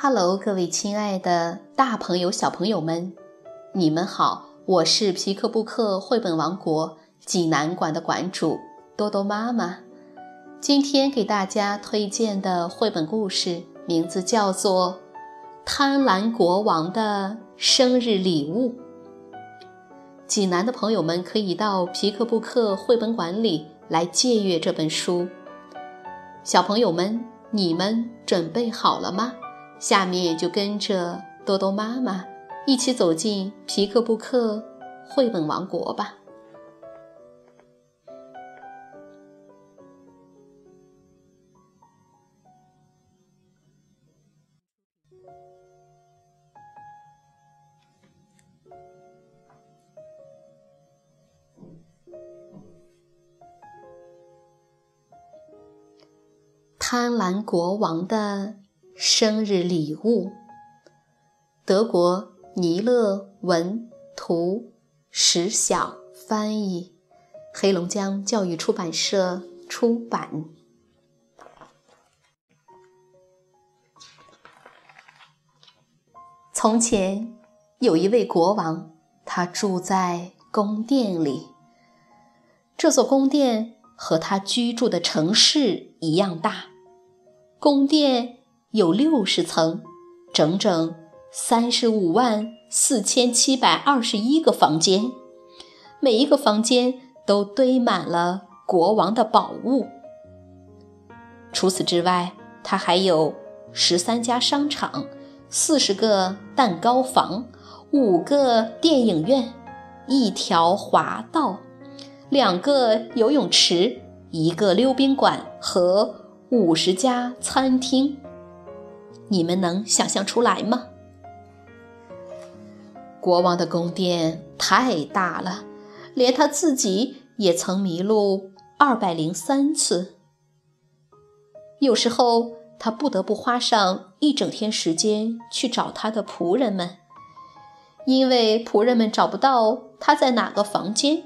Hello，各位亲爱的大朋友、小朋友们，你们好！我是皮克布克绘本王国济南馆的馆主多多妈妈。今天给大家推荐的绘本故事名字叫做《贪婪国王的生日礼物》。济南的朋友们可以到皮克布克绘本馆里来借阅这本书。小朋友们，你们准备好了吗？下面就跟着多多妈妈一起走进皮克布克绘本王国吧。贪婪国王的。生日礼物。德国尼勒文图石晓翻译，黑龙江教育出版社出版。从前有一位国王，他住在宫殿里。这座宫殿和他居住的城市一样大。宫殿。有六十层，整整三十五万四千七百二十一个房间，每一个房间都堆满了国王的宝物。除此之外，它还有十三家商场、四十个蛋糕房、五个电影院、一条滑道、两个游泳池、一个溜冰馆和五十家餐厅。你们能想象出来吗？国王的宫殿太大了，连他自己也曾迷路二百零三次。有时候他不得不花上一整天时间去找他的仆人们，因为仆人们找不到他在哪个房间。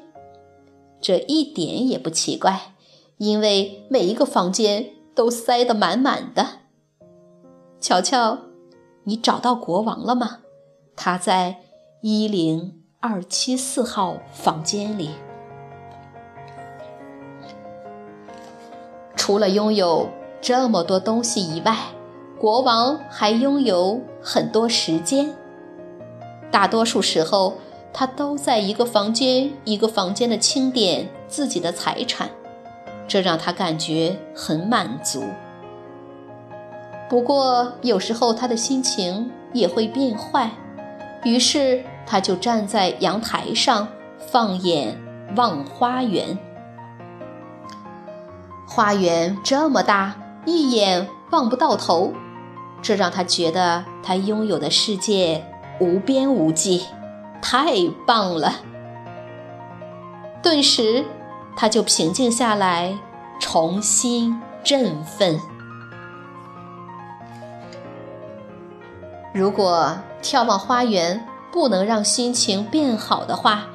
这一点也不奇怪，因为每一个房间都塞得满满的。乔乔，你找到国王了吗？他在一零二七四号房间里。除了拥有这么多东西以外，国王还拥有很多时间。大多数时候，他都在一个房间一个房间的清点自己的财产，这让他感觉很满足。不过，有时候他的心情也会变坏，于是他就站在阳台上，放眼望花园。花园这么大，一眼望不到头，这让他觉得他拥有的世界无边无际，太棒了。顿时，他就平静下来，重新振奋。如果眺望花园不能让心情变好的话，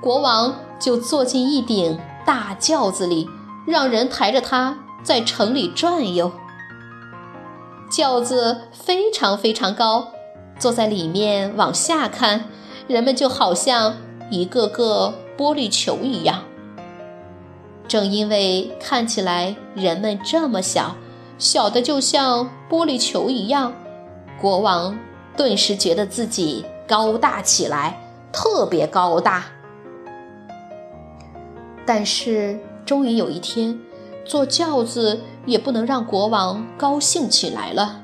国王就坐进一顶大轿子里，让人抬着他在城里转悠。轿子非常非常高，坐在里面往下看，人们就好像一个个玻璃球一样。正因为看起来人们这么小，小的就像玻璃球一样。国王顿时觉得自己高大起来，特别高大。但是，终于有一天，坐轿子也不能让国王高兴起来了。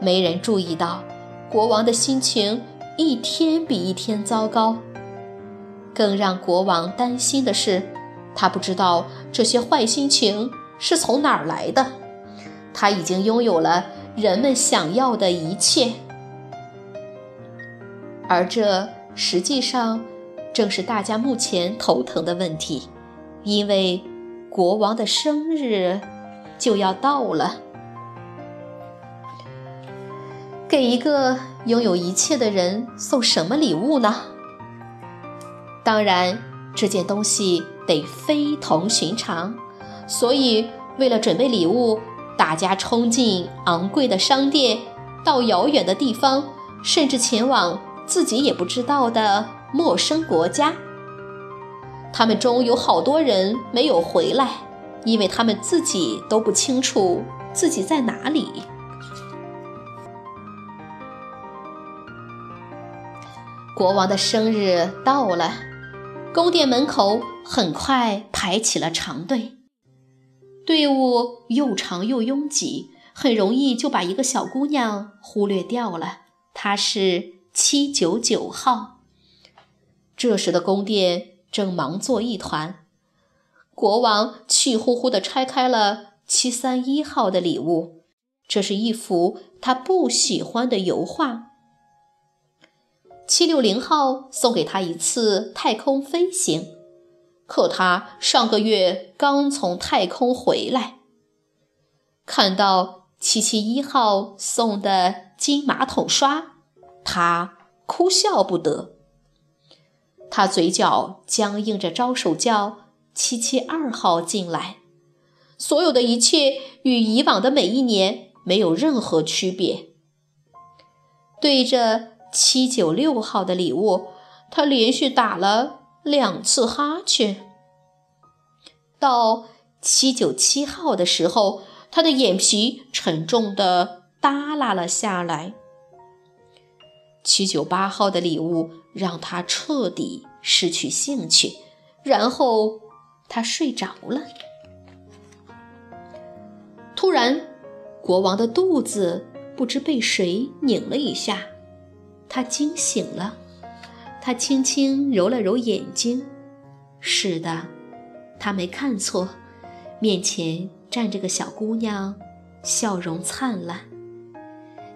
没人注意到，国王的心情一天比一天糟糕。更让国王担心的是，他不知道这些坏心情是从哪儿来的。他已经拥有了。人们想要的一切，而这实际上正是大家目前头疼的问题，因为国王的生日就要到了。给一个拥有一切的人送什么礼物呢？当然，这件东西得非同寻常，所以为了准备礼物。大家冲进昂贵的商店，到遥远的地方，甚至前往自己也不知道的陌生国家。他们中有好多人没有回来，因为他们自己都不清楚自己在哪里。国王的生日到了，宫殿门口很快排起了长队，队伍又长又拥挤。很容易就把一个小姑娘忽略掉了，她是七九九号。这时的宫殿正忙作一团，国王气呼呼地拆开了七三一号的礼物，这是一幅他不喜欢的油画。七六零号送给他一次太空飞行，可他上个月刚从太空回来，看到。七七一号送的金马桶刷，他哭笑不得。他嘴角僵硬着，招手叫七七二号进来。所有的一切与以往的每一年没有任何区别。对着七九六号的礼物，他连续打了两次哈欠。到七九七号的时候。他的眼皮沉重的耷拉了下来。七九八号的礼物让他彻底失去兴趣，然后他睡着了。突然，国王的肚子不知被谁拧了一下，他惊醒了。他轻轻揉了揉眼睛，是的，他没看错，面前。站着个小姑娘，笑容灿烂。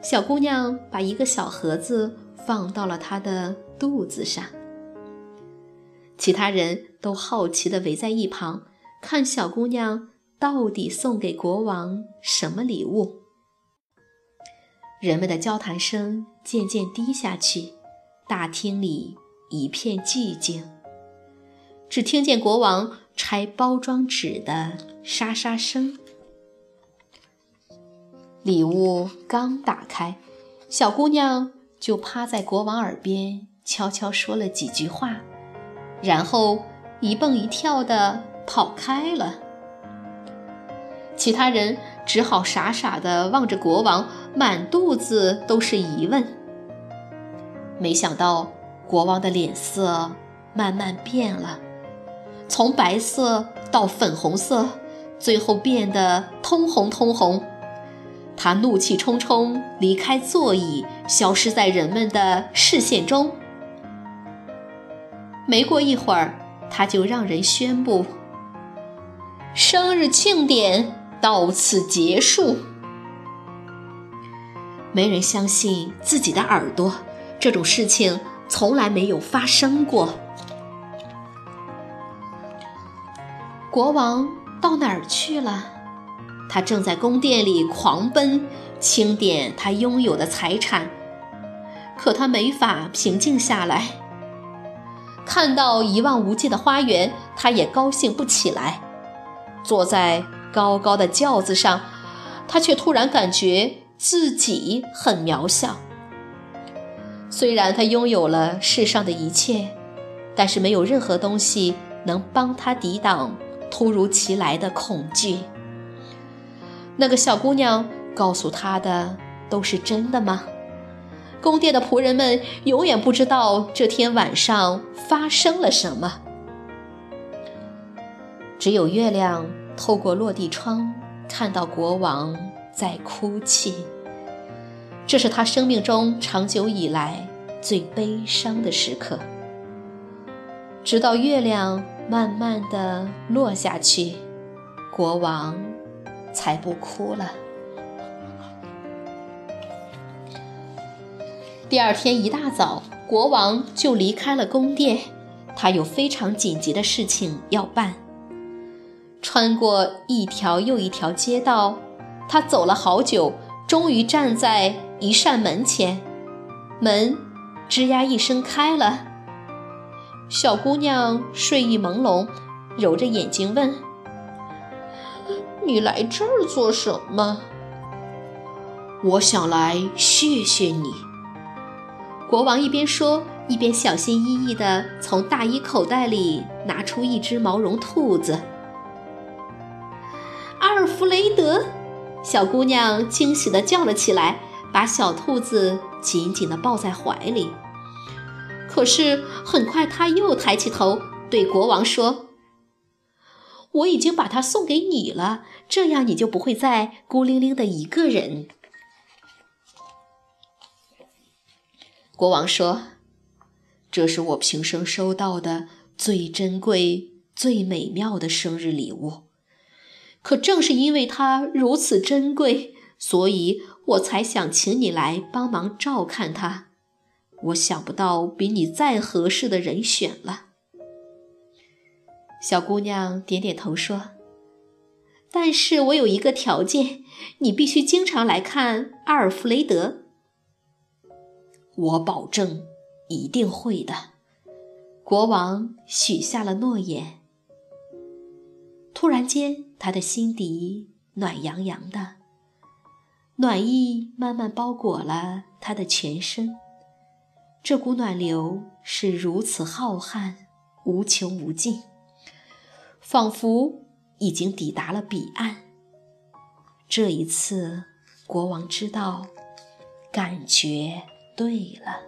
小姑娘把一个小盒子放到了她的肚子上。其他人都好奇地围在一旁，看小姑娘到底送给国王什么礼物。人们的交谈声渐渐低下去，大厅里一片寂静，只听见国王。拆包装纸的沙沙声。礼物刚打开，小姑娘就趴在国王耳边悄悄说了几句话，然后一蹦一跳的跑开了。其他人只好傻傻的望着国王，满肚子都是疑问。没想到，国王的脸色慢慢变了。从白色到粉红色，最后变得通红通红。他怒气冲冲离开座椅，消失在人们的视线中。没过一会儿，他就让人宣布：生日庆典到此结束。没人相信自己的耳朵，这种事情从来没有发生过。国王到哪儿去了？他正在宫殿里狂奔，清点他拥有的财产。可他没法平静下来。看到一望无际的花园，他也高兴不起来。坐在高高的轿子上，他却突然感觉自己很渺小。虽然他拥有了世上的一切，但是没有任何东西能帮他抵挡。突如其来的恐惧。那个小姑娘告诉他的都是真的吗？宫殿的仆人们永远不知道这天晚上发生了什么。只有月亮透过落地窗看到国王在哭泣。这是他生命中长久以来最悲伤的时刻。直到月亮。慢慢的落下去，国王才不哭了。第二天一大早，国王就离开了宫殿，他有非常紧急的事情要办。穿过一条又一条街道，他走了好久，终于站在一扇门前，门吱呀一声开了。小姑娘睡意朦胧，揉着眼睛问：“你来这儿做什么？”我想来谢谢你。”国王一边说，一边小心翼翼地从大衣口袋里拿出一只毛绒兔子。阿尔弗雷德，小姑娘惊喜地叫了起来，把小兔子紧紧地抱在怀里。可是很快，她又抬起头对国王说：“我已经把它送给你了，这样你就不会再孤零零的一个人。”国王说：“这是我平生收到的最珍贵、最美妙的生日礼物。可正是因为它如此珍贵，所以我才想请你来帮忙照看他。我想不到比你再合适的人选了。”小姑娘点点头说：“但是我有一个条件，你必须经常来看阿尔弗雷德。”我保证，一定会的。国王许下了诺言。突然间，他的心底暖洋洋的，暖意慢慢包裹了他的全身。这股暖流是如此浩瀚、无穷无尽，仿佛已经抵达了彼岸。这一次，国王知道，感觉。对了，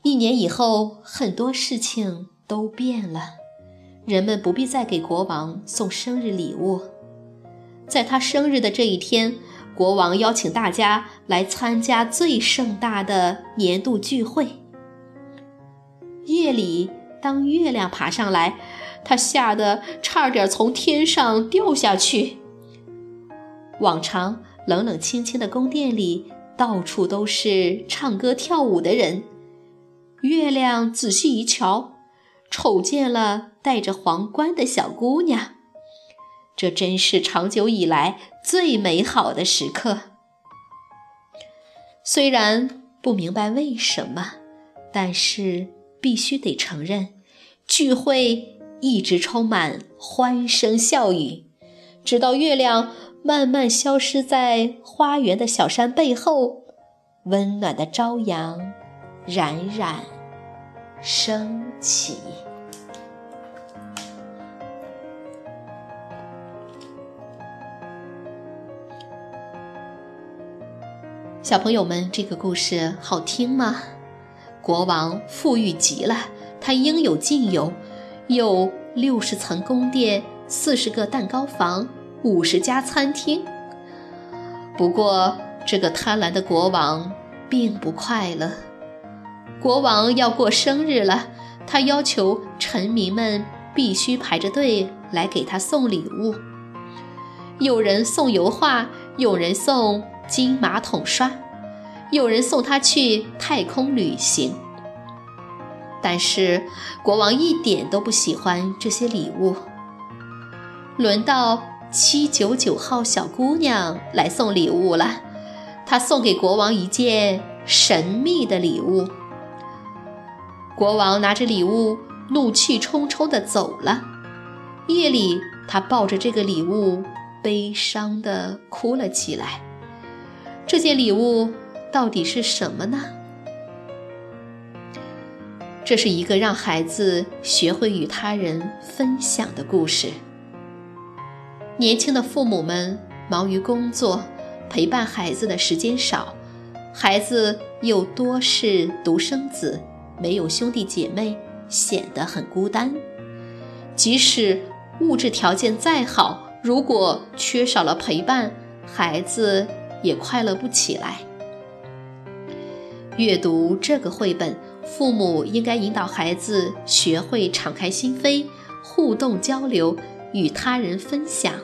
一年以后，很多事情都变了。人们不必再给国王送生日礼物。在他生日的这一天，国王邀请大家来参加最盛大的年度聚会。夜里，当月亮爬上来，他吓得差点从天上掉下去。往常。冷冷清清的宫殿里，到处都是唱歌跳舞的人。月亮仔细一瞧，瞅见了戴着皇冠的小姑娘。这真是长久以来最美好的时刻。虽然不明白为什么，但是必须得承认，聚会一直充满欢声笑语，直到月亮。慢慢消失在花园的小山背后，温暖的朝阳冉冉升起。小朋友们，这个故事好听吗？国王富裕极了，他应有尽有，有六十层宫殿，四十个蛋糕房。五十家餐厅。不过，这个贪婪的国王并不快乐。国王要过生日了，他要求臣民们必须排着队来给他送礼物。有人送油画，有人送金马桶刷，有人送他去太空旅行。但是，国王一点都不喜欢这些礼物。轮到。七九九号小姑娘来送礼物了，她送给国王一件神秘的礼物。国王拿着礼物，怒气冲冲地走了。夜里，他抱着这个礼物，悲伤地哭了起来。这件礼物到底是什么呢？这是一个让孩子学会与他人分享的故事。年轻的父母们忙于工作，陪伴孩子的时间少，孩子又多是独生子，没有兄弟姐妹，显得很孤单。即使物质条件再好，如果缺少了陪伴，孩子也快乐不起来。阅读这个绘本，父母应该引导孩子学会敞开心扉，互动交流。与他人分享，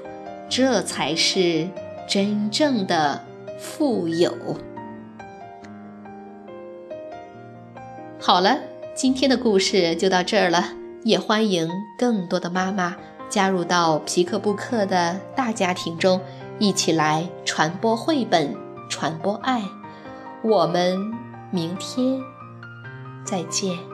这才是真正的富有。好了，今天的故事就到这儿了，也欢迎更多的妈妈加入到皮克布克的大家庭中，一起来传播绘本，传播爱。我们明天再见。